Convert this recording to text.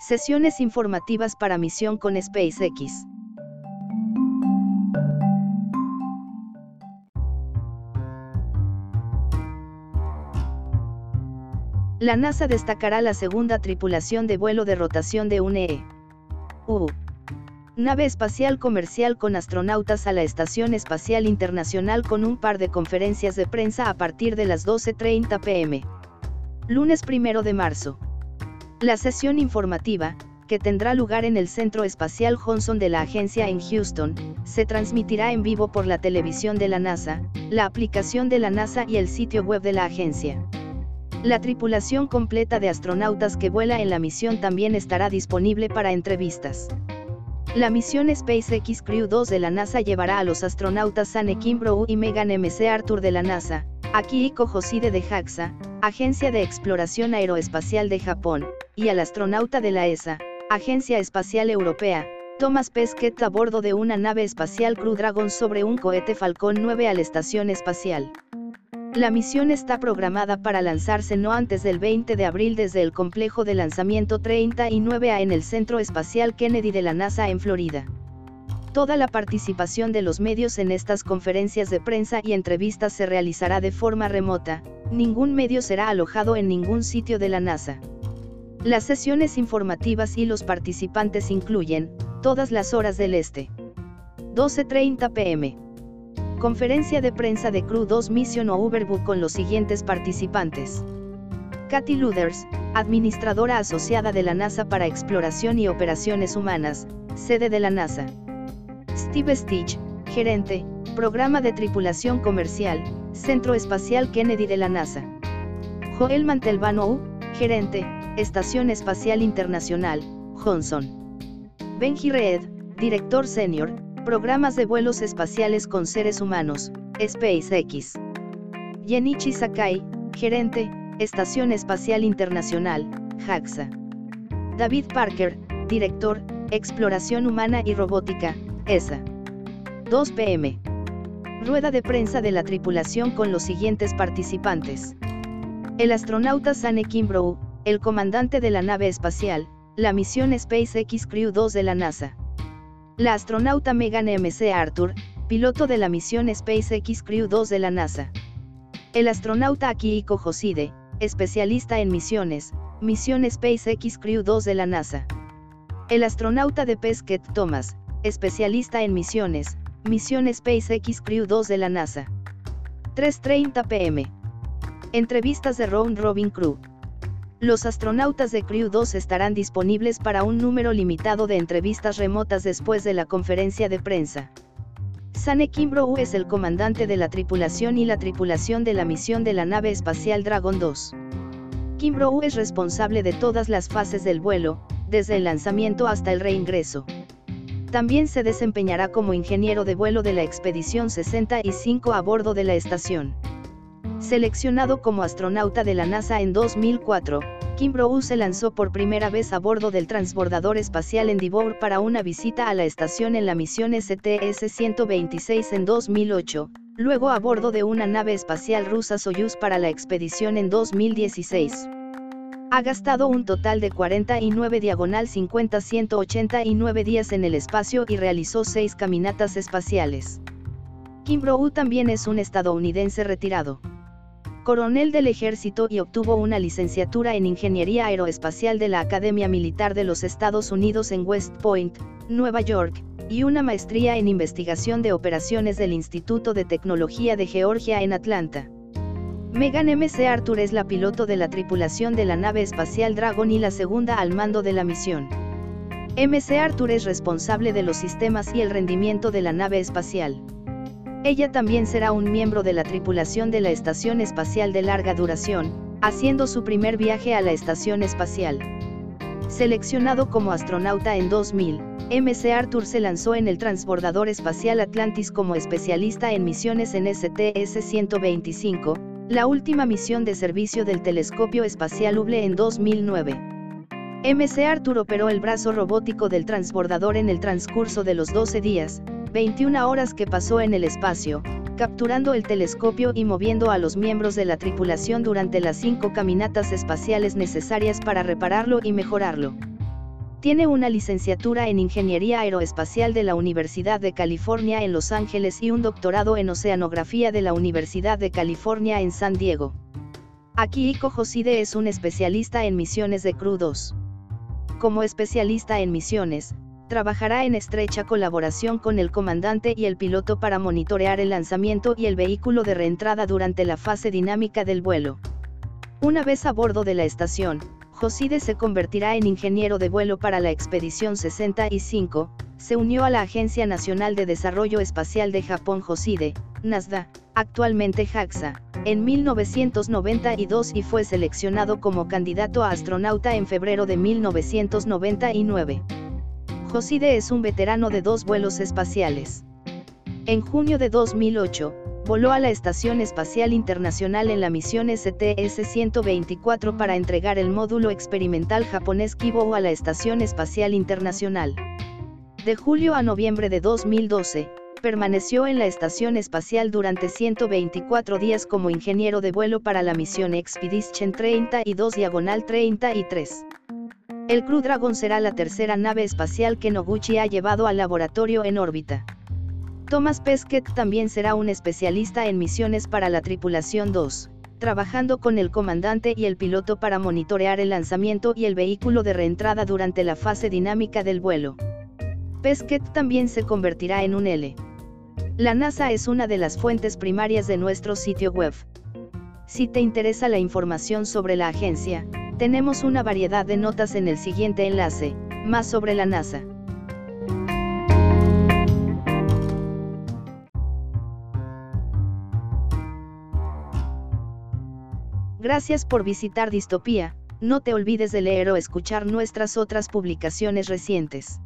Sesiones informativas para misión con SpaceX. La NASA destacará la segunda tripulación de vuelo de rotación de UNE. U. Nave espacial comercial con astronautas a la Estación Espacial Internacional con un par de conferencias de prensa a partir de las 12.30 pm. Lunes 1 de marzo. La sesión informativa, que tendrá lugar en el Centro Espacial Johnson de la agencia en Houston, se transmitirá en vivo por la televisión de la NASA, la aplicación de la NASA y el sitio web de la agencia. La tripulación completa de astronautas que vuela en la misión también estará disponible para entrevistas. La misión SpaceX Crew 2 de la NASA llevará a los astronautas Sane Kimbrough y Megan MC Arthur de la NASA, Akihiko Hoshide de JAXA, Agencia de Exploración Aeroespacial de Japón, y al astronauta de la ESA, Agencia Espacial Europea, Thomas Pesquet a bordo de una nave espacial Crew Dragon sobre un cohete Falcon 9 a la estación espacial. La misión está programada para lanzarse no antes del 20 de abril desde el complejo de lanzamiento 39A en el Centro Espacial Kennedy de la NASA en Florida. Toda la participación de los medios en estas conferencias de prensa y entrevistas se realizará de forma remota, ningún medio será alojado en ningún sitio de la NASA. Las sesiones informativas y los participantes incluyen, todas las horas del este. 12.30 pm. Conferencia de prensa de Crew 2 Mission o Uberbook con los siguientes participantes. Kathy Luders, administradora asociada de la NASA para Exploración y Operaciones Humanas, sede de la NASA. Steve Stitch, gerente, Programa de Tripulación Comercial, Centro Espacial Kennedy de la NASA. Joel Mantelbano, gerente, Estación Espacial Internacional, Johnson. Benji Reed, director senior, Programas de vuelos espaciales con seres humanos, SpaceX. Yenichi Sakai, gerente, Estación Espacial Internacional, JAXA. David Parker, director, Exploración Humana y Robótica, ESA. 2 pm. Rueda de prensa de la tripulación con los siguientes participantes. El astronauta Sane Kimbrough, el comandante de la nave espacial, la misión SpaceX Crew 2 de la NASA. La astronauta Megan MC Arthur, piloto de la misión SpaceX Crew 2 de la NASA. El astronauta Akihiko Hoshide, especialista en misiones, misión SpaceX Crew 2 de la NASA. El astronauta de Pesquet Thomas, especialista en misiones, misión SpaceX Crew 2 de la NASA. 3.30 pm. Entrevistas de Round Robin Crew. Los astronautas de Crew 2 estarán disponibles para un número limitado de entrevistas remotas después de la conferencia de prensa. Sane Kimbrough es el comandante de la tripulación y la tripulación de la misión de la nave espacial Dragon 2. Kimbrough es responsable de todas las fases del vuelo, desde el lanzamiento hasta el reingreso. También se desempeñará como ingeniero de vuelo de la expedición 65 a bordo de la estación. Seleccionado como astronauta de la NASA en 2004, Kimbrough se lanzó por primera vez a bordo del transbordador espacial Endeavour para una visita a la estación en la misión STS-126 en 2008, luego a bordo de una nave espacial rusa Soyuz para la expedición en 2016. Ha gastado un total de 49 diagonal 50 189 días en el espacio y realizó seis caminatas espaciales. Kimbrough también es un estadounidense retirado coronel del ejército y obtuvo una licenciatura en Ingeniería Aeroespacial de la Academia Militar de los Estados Unidos en West Point, Nueva York, y una maestría en Investigación de Operaciones del Instituto de Tecnología de Georgia en Atlanta. Megan MC Arthur es la piloto de la tripulación de la nave espacial Dragon y la segunda al mando de la misión. MC Arthur es responsable de los sistemas y el rendimiento de la nave espacial. Ella también será un miembro de la tripulación de la Estación Espacial de Larga Duración, haciendo su primer viaje a la Estación Espacial. Seleccionado como astronauta en 2000, MC Arthur se lanzó en el transbordador espacial Atlantis como especialista en misiones en STS-125, la última misión de servicio del telescopio espacial Hubble en 2009. MC Arthur operó el brazo robótico del transbordador en el transcurso de los 12 días, 21 horas que pasó en el espacio, capturando el telescopio y moviendo a los miembros de la tripulación durante las cinco caminatas espaciales necesarias para repararlo y mejorarlo. Tiene una licenciatura en Ingeniería Aeroespacial de la Universidad de California en Los Ángeles y un doctorado en Oceanografía de la Universidad de California en San Diego. Akihiko Joside es un especialista en misiones de crudos. Como especialista en misiones, trabajará en estrecha colaboración con el comandante y el piloto para monitorear el lanzamiento y el vehículo de reentrada durante la fase dinámica del vuelo. Una vez a bordo de la estación, Joside se convertirá en ingeniero de vuelo para la Expedición 65, se unió a la Agencia Nacional de Desarrollo Espacial de Japón Joside, NASDA, actualmente JAXA, en 1992 y fue seleccionado como candidato a astronauta en febrero de 1999. Joside es un veterano de dos vuelos espaciales. En junio de 2008, voló a la Estación Espacial Internacional en la misión STS-124 para entregar el módulo experimental japonés Kibo a la Estación Espacial Internacional. De julio a noviembre de 2012, permaneció en la Estación Espacial durante 124 días como ingeniero de vuelo para la misión Expedition 32 Diagonal 33. El Crew Dragon será la tercera nave espacial que Noguchi ha llevado al laboratorio en órbita. Thomas Pesquet también será un especialista en misiones para la tripulación 2, trabajando con el comandante y el piloto para monitorear el lanzamiento y el vehículo de reentrada durante la fase dinámica del vuelo. Pesquet también se convertirá en un L. La NASA es una de las fuentes primarias de nuestro sitio web. Si te interesa la información sobre la agencia, tenemos una variedad de notas en el siguiente enlace, más sobre la NASA. Gracias por visitar Distopía, no te olvides de leer o escuchar nuestras otras publicaciones recientes.